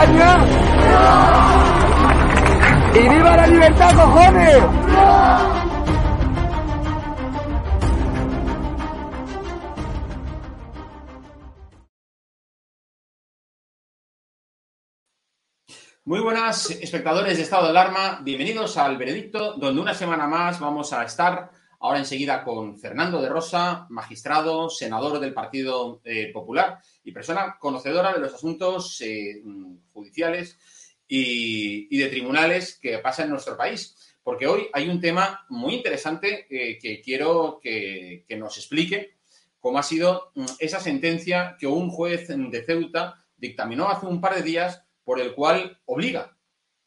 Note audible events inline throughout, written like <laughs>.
¡Y viva la libertad, cojones! Muy buenas, espectadores de Estado de Alarma. Bienvenidos al Veredicto, donde una semana más vamos a estar ahora enseguida con Fernando de Rosa, magistrado, senador del Partido eh, Popular y persona conocedora de los asuntos eh, judiciales y, de tribunales que pasan en nuestro país. Porque hoy hay un tema muy interesante eh, que quiero que, que nos explique cómo ha sido mm, esa sentencia que un juez de Ceuta dictaminó hace un par de días por el cual obliga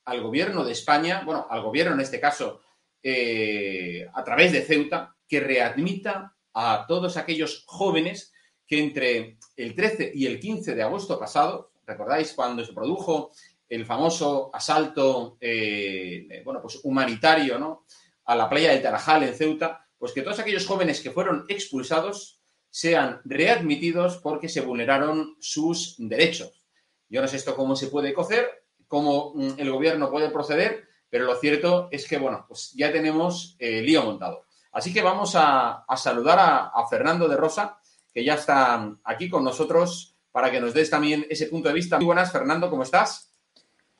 al gobierno de España, bueno, al gobierno en este caso, eh, a través de Ceuta, que readmita a todos aquellos jóvenes que entre el 13 y el 15 de agosto pasado, recordáis cuando se produjo el famoso asalto, eh, bueno, pues humanitario, ¿no? A la playa del Tarajal en Ceuta, pues que todos aquellos jóvenes que fueron expulsados sean readmitidos porque se vulneraron sus derechos. Yo no sé esto cómo se puede cocer, cómo mm, el gobierno puede proceder, pero lo cierto es que, bueno, pues ya tenemos el eh, lío montado. Así que vamos a, saludar a, Fernando de Rosa, que ya está aquí con nosotros para que nos des también ese punto de vista. Muy buenas, Fernando, ¿cómo estás?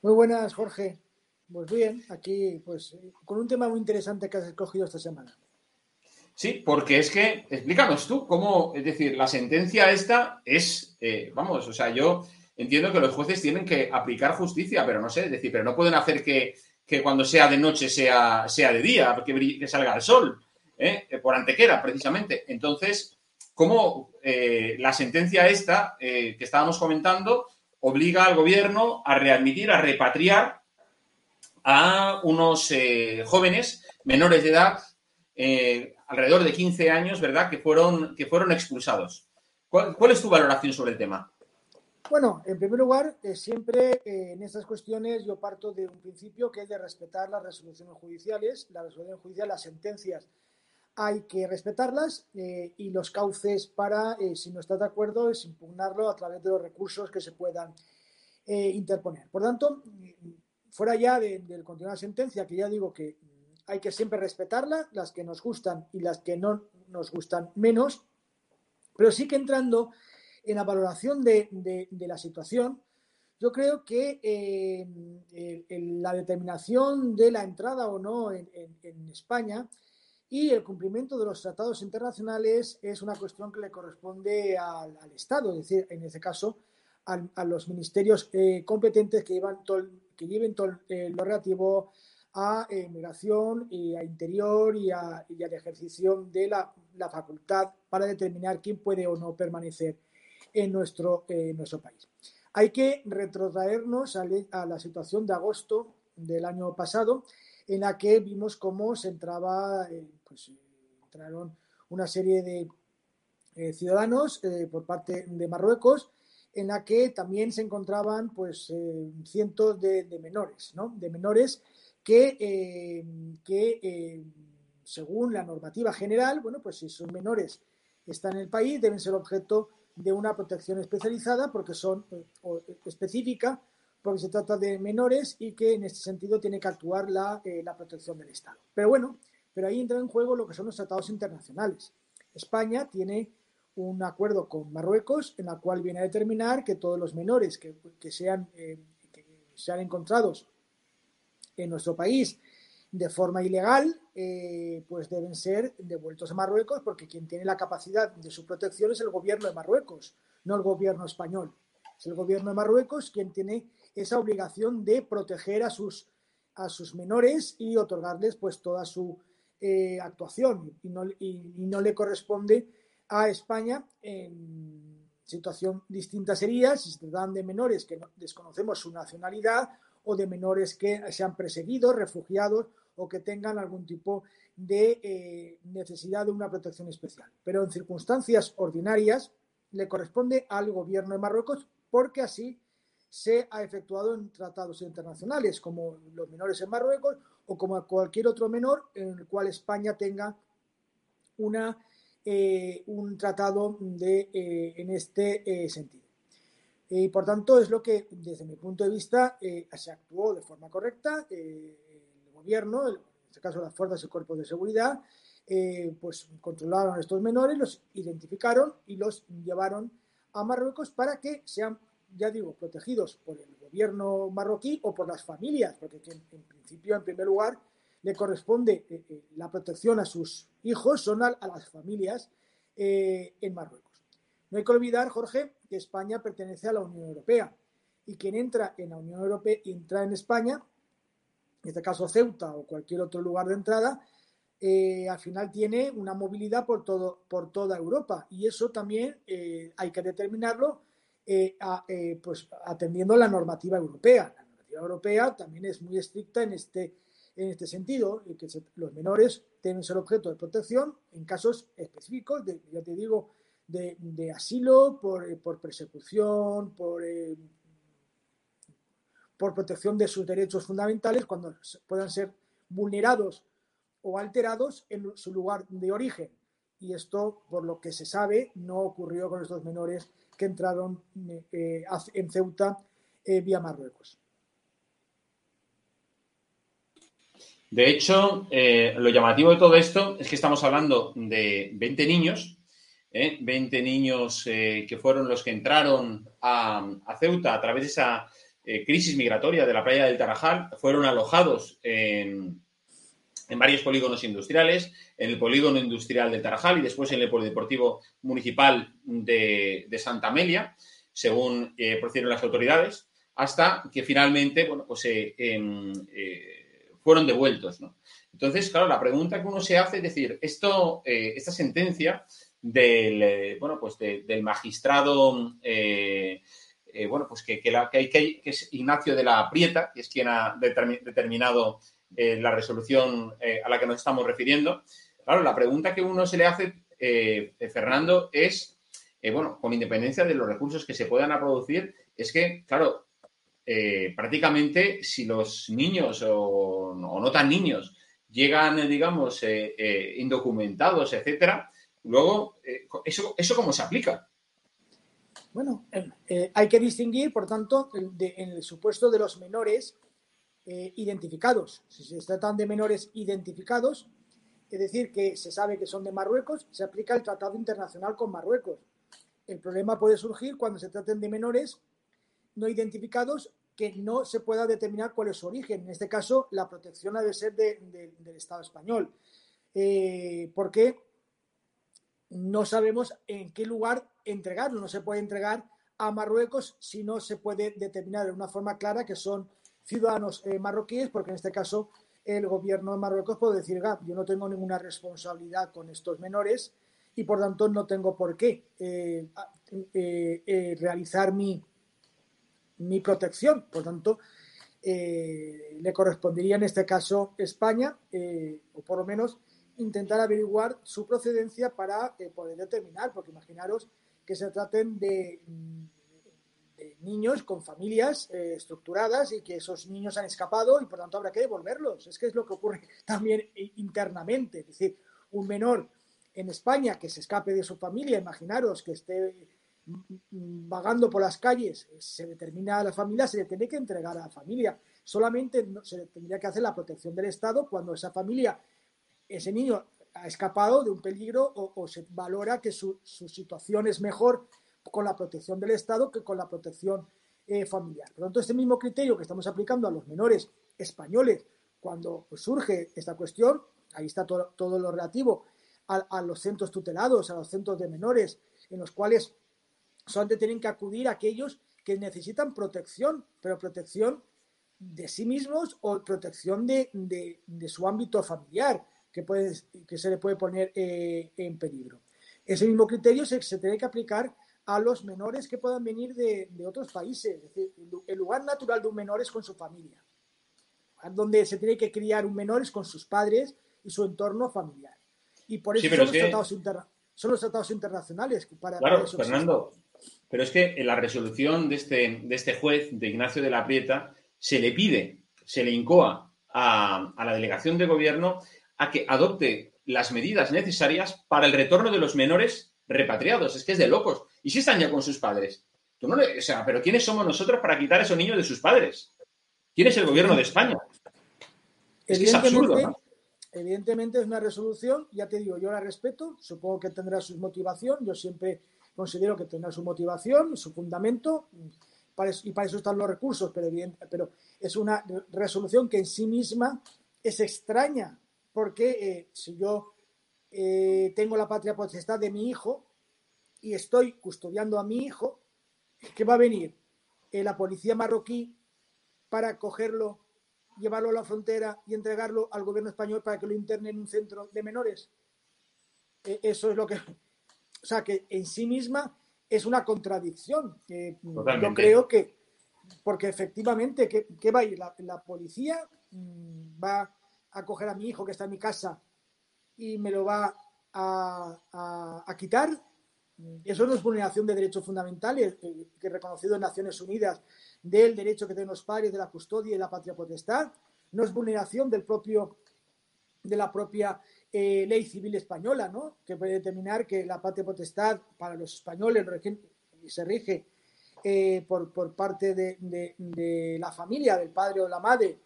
Muy buenas, Jorge. Pues bien, aquí pues con un tema muy interesante que has escogido esta semana. Sí, porque es que, explícanos tú cómo, es decir, la sentencia esta es, eh, vamos, o sea, yo entiendo que los jueces tienen que aplicar justicia, pero no sé, es decir, pero no pueden hacer que, cuando sea de noche sea, sea de día, que, que salga el sol, ¿eh? por antequera, precisamente. Entonces, ¿cómo eh, la sentencia esta eh, que estábamos comentando obliga al gobierno a readmitir, a repatriar a unos jóvenes menores de edad, alrededor de 15 años, ¿verdad?, que fueron, que fueron expulsados. ¿Cuál es tu valoración sobre el tema? Bueno, en primer lugar, eh, siempre eh, en estas cuestiones yo parto de un principio que es de respetar las resoluciones judiciales. La resolución judicial, las sentencias, hay que respetarlas eh, y los cauces para, si no estás de acuerdo, es impugnarlo a través de los recursos que se puedan interponer. Por tanto, fuera ya del de continuar la sentencia, que ya digo que hay que siempre respetarla, las que nos gustan y las que no nos gustan menos, pero sí que entrando en la valoración de, la situación, yo creo que eh, la determinación de la entrada o no en, España y el cumplimiento de los tratados internacionales es una cuestión que le corresponde al, Estado, es decir, en este caso, a los ministerios eh, competentes que, llevan que lleven todo eh, lo relativo a migración y a interior y, a, ejercicio de la, facultad para determinar quién puede o no permanecer en nuestro, nuestro país. Hay que retrotraernos a, la situación de agosto del año pasado, en la que vimos cómo se entraba, eh, pues entraron una serie de eh, ciudadanos eh, por parte de Marruecos, en la que también se encontraban pues cientos de, menores, ¿no? De menores que, que según la normativa general, bueno, pues si son menores están en el país, deben ser objeto de una protección especializada porque son eh, específica porque se trata de menores y que en este sentido tiene que actuar la, eh, la protección del Estado. Pero bueno, pero ahí entra en juego lo que son los tratados internacionales. España tiene un acuerdo con Marruecos en la cual viene a determinar que todos los menores que, que sean, eh, que sean encontrados en nuestro país de forma ilegal, eh, pues deben ser devueltos a Marruecos porque quien tiene la capacidad de su protección es el gobierno de Marruecos, no el gobierno español. Es el gobierno de Marruecos quien tiene esa obligación de proteger a sus, a sus menores y otorgarles pues toda su eh, actuación y no, y no le corresponde a España en situación distinta sería si se tratan de menores que desconocemos su nacionalidad o de menores que se han perseguido, refugiados o que tengan algún tipo de eh, necesidad de una protección especial. Pero en circunstancias ordinarias le corresponde al gobierno de Marruecos porque así se ha efectuado en tratados internacionales, como los menores en Marruecos o como cualquier otro menor en el cual España tenga una, eh, un tratado de, eh, en este sentido. Y por tanto, es lo que, desde mi punto de vista, se actuó de forma correcta. el gobierno, en este caso las fuerzas y cuerpos de seguridad, pues controlaron a estos menores, los identificaron y los llevaron a Marruecos para que sean, ya digo, protegidos por el gobierno marroquí o por las familias, porque en, principio, en primer lugar, le corresponde eh, eh, la protección a sus hijos, son a, las familias eh, en Marruecos. No hay que olvidar, Jorge, España pertenece a la Unión Europea y quien entra en la Unión Europea entra en España, en este caso Ceuta o cualquier otro lugar de entrada, al final tiene una movilidad por, todo, por toda Europa y eso también hay que determinarlo eh, eh, pues atendiendo la normativa europea. La normativa europea también es muy estricta en este, en este sentido, que los menores tienen ser objeto de protección en casos específicos, ya te digo, de, asilo, por, eh, por, persecución, por, por protección de sus derechos fundamentales, cuando puedan ser vulnerados o alterados en su lugar de origen. Y esto, por lo que se sabe, no ocurrió con estos menores que entraron eh, en Ceuta eh, vía Marruecos. De hecho, eh, lo llamativo de todo esto es que estamos hablando de 20 niños, 20 niños que fueron los que entraron a, Ceuta a través de esa crisis migratoria de la playa del Tarajal, fueron alojados en, varios polígonos industriales, en el polígono industrial de Tarajal y después en el polideportivo municipal de, Santa Amelia, según eh, procedieron las autoridades, hasta que finalmente bueno, pues, eh, em, eh, fueron devueltos. Entonces, claro, la pregunta que uno se hace es decir, esto, esta sentencia del, bueno, pues del magistrado bueno, pues que, que, es Ignacio de la Prieta, que es quien ha determinado eh, la resolución eh, a la que nos estamos refiriendo. Claro, la pregunta que uno se le hace, eh, Fernando, es, bueno, con independencia de los recursos que se puedan producir, es que, claro, prácticamente si los niños o, no tan niños llegan, digamos, indocumentados, etcétera, luego, ¿eso, ¿eso cómo se aplica? Bueno, hay que distinguir, por tanto, en el supuesto de los menores eh, identificados. Si se tratan de menores identificados, es decir, que se sabe que son de Marruecos, se aplica el Tratado Internacional con Marruecos. El problema puede surgir cuando se traten de menores no identificados que no se pueda determinar cuál es su origen. En este caso, la protección ha de ser del Estado español. Eh, porque no sabemos en qué lugar entregarlo. No se puede entregar a Marruecos si no se puede determinar de una forma clara que son ciudadanos eh, marroquíes, porque en este caso el gobierno de Marruecos puede decir, yo no tengo ninguna responsabilidad con estos menores y por tanto no tengo por qué eh, eh, realizar mi, mi protección. Por tanto, le correspondería en este caso España, o por lo menos intentar averiguar su procedencia para poder determinar, porque imaginaros que se traten de niños con familias eh, estructuradas y que esos niños han escapado y por tanto habrá que devolverlos. Es que es lo que ocurre <laughs> también internamente. Es decir, un menor en España que se escape de su familia, imaginaros que esté vagando por las calles, se determina a la familia, se le tiene que entregar a la familia. Solamente se le tendría que hacer la protección del Estado cuando esa familia, ese niño ha escapado de un peligro o, se valora que su, situación es mejor con la protección del Estado que con la protección eh, familiar. Por lo tanto, este mismo criterio que estamos aplicando a los menores españoles cuando surge esta cuestión, ahí está todo, todo lo relativo a, los centros tutelados, a los centros de menores, en los cuales solamente tienen que acudir aquellos que necesitan protección, pero protección de sí mismos o protección de, su ámbito familiar, que, puede, que se le puede poner eh, en peligro. Ese mismo criterio se, se tiene que aplicar a los menores que puedan venir de, otros países. Es decir, el lugar natural de un menor es con su familia. Donde se tiene que criar un menor es con sus padres y su entorno familiar. Y por eso son, los tratados internacionales. Para, claro, Fernando, pero es que en la resolución de este, de este juez, de Ignacio de la Prieta, se le pide, se le incoa a, a la delegación de gobierno a que adopte las medidas necesarias para el retorno de los menores repatriados. Es que es de locos. ¿Y si están ya con sus padres? Tú no o sea, pero ¿quiénes somos nosotros para quitar a esos niños de sus padres? ¿Quién es el gobierno de España? Es que es absurdo, ¿no? Evidentemente es una resolución, ya te digo, yo la respeto, supongo que tendrá su motivación, yo siempre considero que tendrá su motivación, su fundamento, y para eso están los recursos, pero, pero es una resolución que en sí misma es extraña, porque eh, si yo eh, tengo la patria potestad de mi hijo y estoy custodiando a mi hijo, ¿qué va a venir? Eh, la policía marroquí para cogerlo, llevarlo a la frontera y entregarlo al gobierno español para que lo interne en un centro de menores. eso es lo que... O sea, que en sí misma es una contradicción. yo creo que, porque efectivamente, ¿qué, va a ir? La, policía mm, va a coger a mi hijo que está en mi casa y me lo va a, quitar. Eso no es vulneración de derechos fundamentales, que, que reconocido en Naciones Unidas, del derecho que tienen los padres de la custodia y la patria potestad. No es vulneración del propio, de la propia eh, ley civil española, ¿no? que puede determinar que la patria potestad para los españoles se rige eh, por, parte de, la familia, del padre o la madre,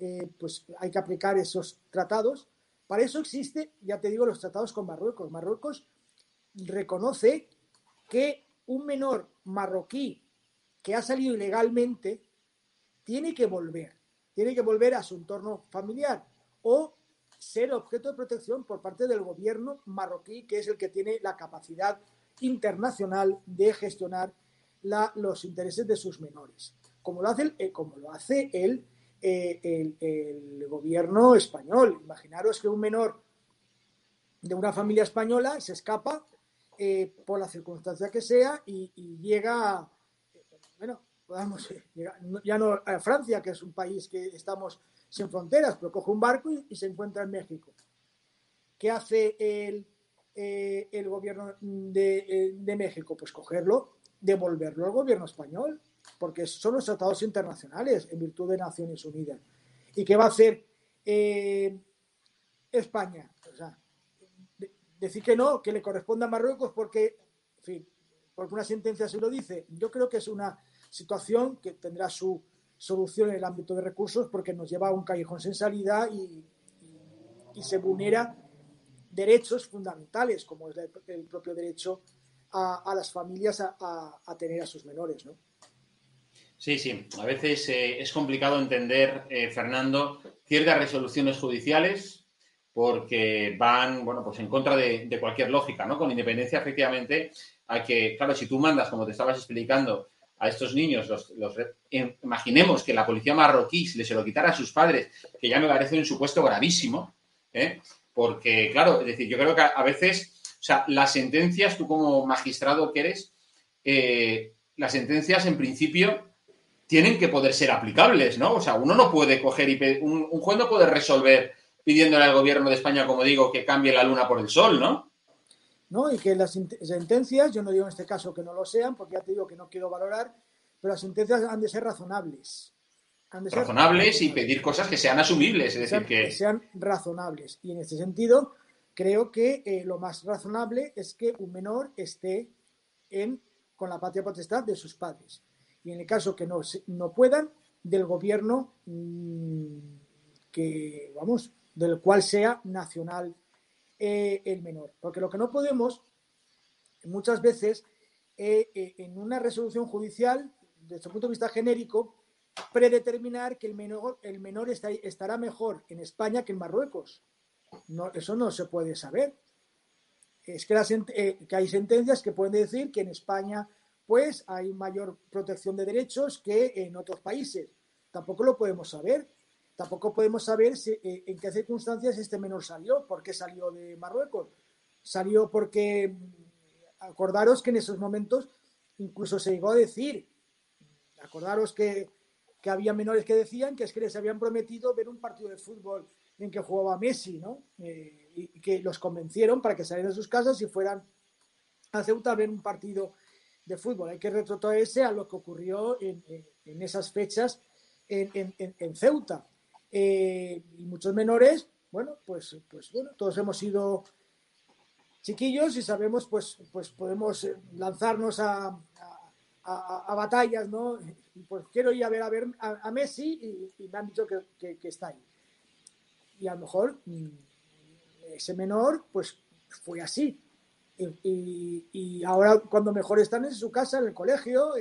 eh, pues hay que aplicar esos tratados. Para eso existe, ya te digo, los tratados con Marruecos. Marruecos reconoce que un menor marroquí que ha salido ilegalmente tiene que volver, tiene que volver a su entorno familiar o ser objeto de protección por parte del gobierno marroquí, que es el que tiene la capacidad internacional de gestionar los intereses de sus menores, como lo hace, eh, como lo hace el, eh, el, gobierno español. Imaginaros que un menor de una familia española se escapa eh, por la circunstancia que sea y, llega, bueno, podamos, ya no a Francia, que es un país que estamos sin fronteras, pero coge un barco y, se encuentra en México. ¿Qué hace el, eh, el gobierno de, de, México? Pues cogerlo, devolverlo al gobierno español, porque son los tratados internacionales en virtud de Naciones Unidas. ¿Y qué va a hacer eh, España? O sea, decir que no, que le corresponda a Marruecos porque, en fin, porque una sentencia se lo dice. Yo creo que es una situación que tendrá su, solución en el ámbito de recursos porque nos lleva a un callejón sin salida y, se vulnera derechos fundamentales, como es el, propio derecho a, las familias a, tener a sus menores, ¿no? Sí, sí. A veces eh, es complicado entender, eh, Fernando, ciertas resoluciones judiciales porque van, bueno, pues en contra de, cualquier lógica, ¿no? Con independencia, efectivamente, a que, claro, si tú mandas, como te estabas explicando, a estos niños, los, imaginemos que la policía marroquí se lo quitara a sus padres, que ya me parece un supuesto gravísimo, ¿eh? porque, claro, es decir, yo creo que a, veces, o sea, las sentencias, tú como magistrado que eres, eh, las sentencias en principio tienen que poder ser aplicables, ¿no? O sea, uno no puede coger y un, un juez no puede resolver pidiéndole al gobierno de España, como digo, que cambie la luna por el sol, ¿no? ¿no? Y que las sentencias, yo no digo en este caso que no lo sean, porque ya te digo que no quiero valorar, pero las sentencias han de ser razonables. razonables y pedir cosas que sean asumibles, es decir, que... sean razonables. Y en este sentido, creo que eh, lo más razonable es que un menor esté en, con la patria potestad de sus padres. Y en el caso que no, no puedan, del gobierno mm, que, vamos, del cual sea nacional eh, el menor. Porque lo que no podemos, muchas veces, eh, eh, en una resolución judicial, desde el punto de vista genérico, predeterminar que el menor, el menor estará mejor en España que en Marruecos. No, eso no se puede saber. Es que, que hay sentencias que pueden decir que en España pues hay mayor protección de derechos que en otros países. Tampoco lo podemos saber Tampoco podemos saber eh, en qué circunstancias este menor salió, por qué salió de Marruecos. Salió porque, mm, acordaros que en esos momentos incluso se llegó a decir, acordaros que, había menores que decían que es que les habían prometido ver un partido de fútbol en que jugaba Messi, ¿no? Eh, y que los convencieron para que salieran de sus casas y fueran a Ceuta a ver un partido de fútbol. Hay que retrotraerse a lo que ocurrió en, esas fechas en Ceuta. Eh, y muchos menores, bueno, pues, pues bueno, todos hemos sido chiquillos y sabemos, pues, pues podemos eh, lanzarnos a, a, batallas, ¿no? Pues quiero ir a ver a, ver a, Messi y, me han dicho que, está ahí. Y a lo mejor mm, ese menor, pues fue así. Y, ahora cuando mejor están en su casa, en el colegio,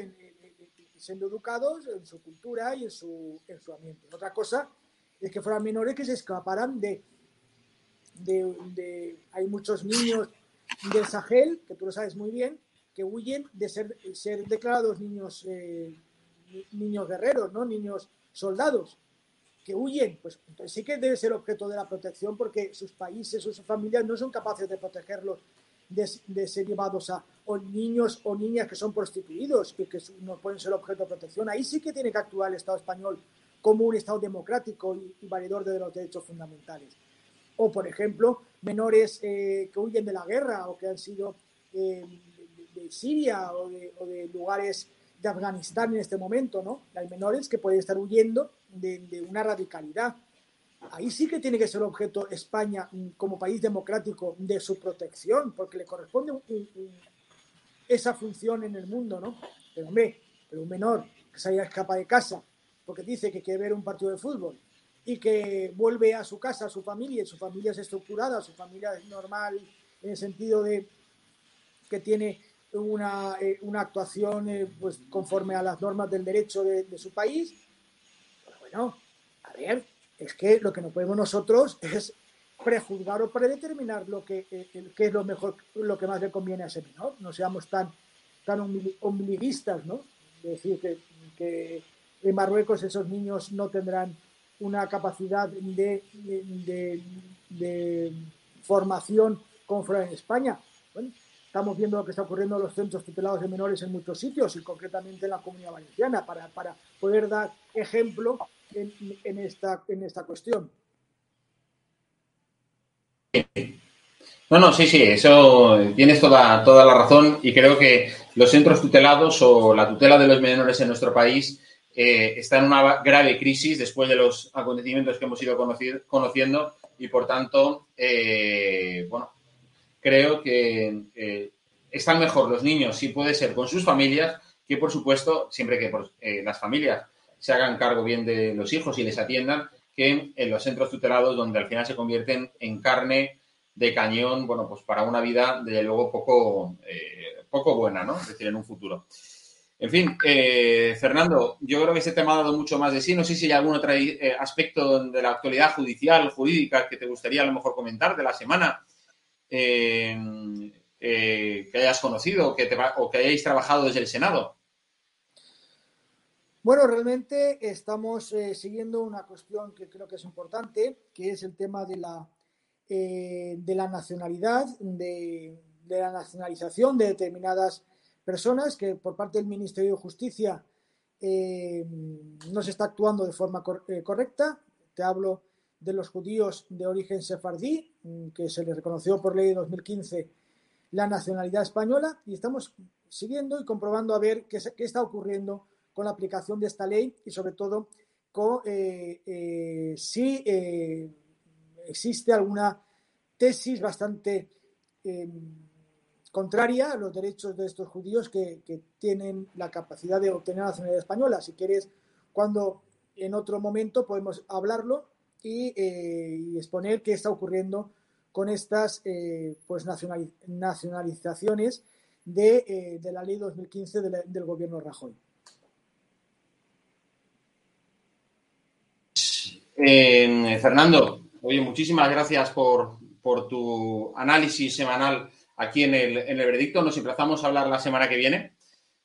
siendo educados en su cultura y en su, en su ambiente. Otra cosa es que fueran menores que se escaparan de, de, Hay muchos niños del Sahel, que tú lo sabes muy bien, que huyen de ser, ser declarados niños, eh, niños guerreros, ¿no? niños soldados, que huyen. Pues entonces sí que debe ser objeto de la protección porque sus países, sus familias no son capaces de protegerlos de, ser llevados a niños o niñas que son prostituidos y que no pueden ser objeto de protección. Ahí sí que tiene que actuar el Estado español como un Estado democrático y, validador de los derechos fundamentales. O, por ejemplo, menores eh, que huyen de la guerra o que han sido eh, de, Siria o de, lugares de Afganistán en este momento, ¿no? Hay menores que pueden estar huyendo de, una radicalidad. Ahí sí que tiene que ser objeto España mm, como país democrático de su protección, porque le corresponde esa función en el mundo, ¿no? Pero pero un menor que se haya escapado de casa porque dice que quiere ver un partido de fútbol y que vuelve a su casa, a su familia, y su familia es estructurada, su familia es normal en el sentido de que tiene una, eh, actuación eh, pues, conforme a las normas del derecho de, su país. Pues bueno, a ver, es que lo que no podemos nosotros <laughs> es prejuzgar o predeterminar lo que, eh, es lo mejor, lo que más le conviene a ese menor. No seamos tan, tan ombliguistas, ¿no? decir que, en Marruecos esos niños no tendrán una capacidad de, de, formación fuera en España. Estamos viendo lo que está ocurriendo en los centros tutelados de menores en muchos sitios y concretamente en la comunidad valenciana para, para poder dar ejemplo en, esta, en esta cuestión. No, no, sí, sí, eso tienes toda, toda la razón y creo que los centros tutelados o la tutela de los menores en nuestro país eh, está en una grave crisis después de los acontecimientos que hemos ido conociendo y, por tanto, eh, bueno, creo que eh, están mejor los niños, si puede ser, con sus familias, que, por supuesto, siempre que las familias se hagan cargo bien de los hijos y les atiendan, que en los centros tutelados, donde al final se convierten en carne de cañón, bueno, pues para una vida, desde luego, poco, poco buena, ¿no? Es decir, en un futuro. En fin, eh, Fernando, yo creo que este tema ha dado mucho más de sí. No sé si hay algún otro eh, aspecto de la actualidad judicial, jurídica, que te gustaría a lo mejor comentar de la semana eh, que hayas conocido que o que hayáis trabajado desde el Senado. Bueno, realmente estamos siguiendo una cuestión que creo que es importante, que es el tema de la, de la nacionalidad, de, la nacionalización de determinadas personas que por parte del Ministerio de Justicia eh, no se está actuando de forma eh, correcta. Te hablo de los judíos de origen sefardí, que se les reconoció por ley de 2015 la nacionalidad española y estamos siguiendo y comprobando a ver qué, qué está ocurriendo con la aplicación de esta ley y sobre todo con, eh, si existe alguna tesis bastante contraria a los derechos de estos judíos que, tienen la capacidad de obtener la nacionalidad española. Si quieres, cuando en otro momento podemos hablarlo y, eh, exponer qué está ocurriendo con estas eh, pues nacionalizaciones eh, de, la ley 2015 del gobierno Rajoy. Fernando, oye, muchísimas gracias por, por tu análisis semanal aquí en el, en el veredicto. Nos emplazamos a hablar la semana que viene,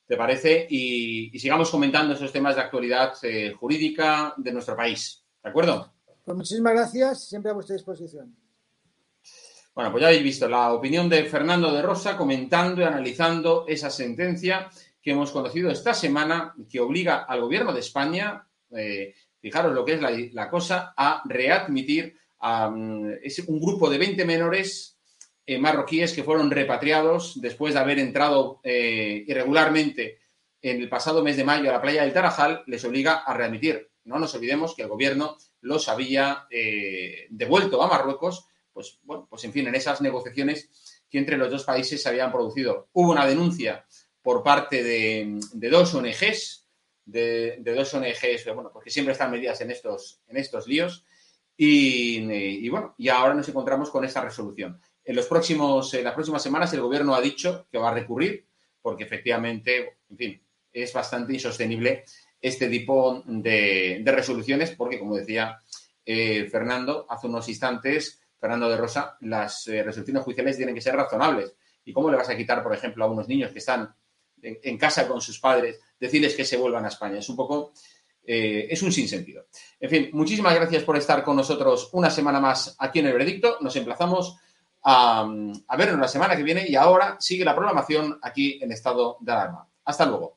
¿te parece? Y, sigamos comentando esos temas de actualidad jurídica de nuestro país. ¿De acuerdo? Pues muchísimas gracias, siempre a vuestra disposición. Bueno, pues ya habéis visto la opinión de Fernando de Rosa comentando y analizando esa sentencia que hemos conocido esta semana que obliga al gobierno de España, eh, fijaros lo que es la, cosa, a readmitir a mm, un grupo de 20 menores eh, marroquíes que fueron repatriados después de haber entrado eh, irregularmente en el pasado mes de mayo a la playa del Tarajal, les obliga a readmitir. No nos olvidemos que el gobierno los había eh, devuelto a Marruecos, pues bueno, pues en fin, en esas negociaciones que entre los dos países se habían producido. Hubo una denuncia por parte de, dos ONGs, de, dos ONGs, bueno, porque siempre están medidas en estos, en estos líos. Y, bueno, y ahora nos encontramos con esta resolución. En, los próximos, en las próximas semanas el gobierno ha dicho que va a recurrir porque efectivamente, en fin, es bastante insostenible este tipo de, resoluciones porque, como decía eh, Fernando hace unos instantes, Fernando de Rosa, las eh, resoluciones judiciales tienen que ser razonables. ¿Y cómo le vas a quitar, por ejemplo, a unos niños que están en, casa con sus padres, decirles que se vuelvan a España? Es un poco, eh, es un sinsentido. En fin, muchísimas gracias por estar con nosotros una semana más aquí en el veredicto. Nos emplazamos a, a vernos la semana que viene y ahora sigue la programación aquí en estado de alarma. Hasta luego.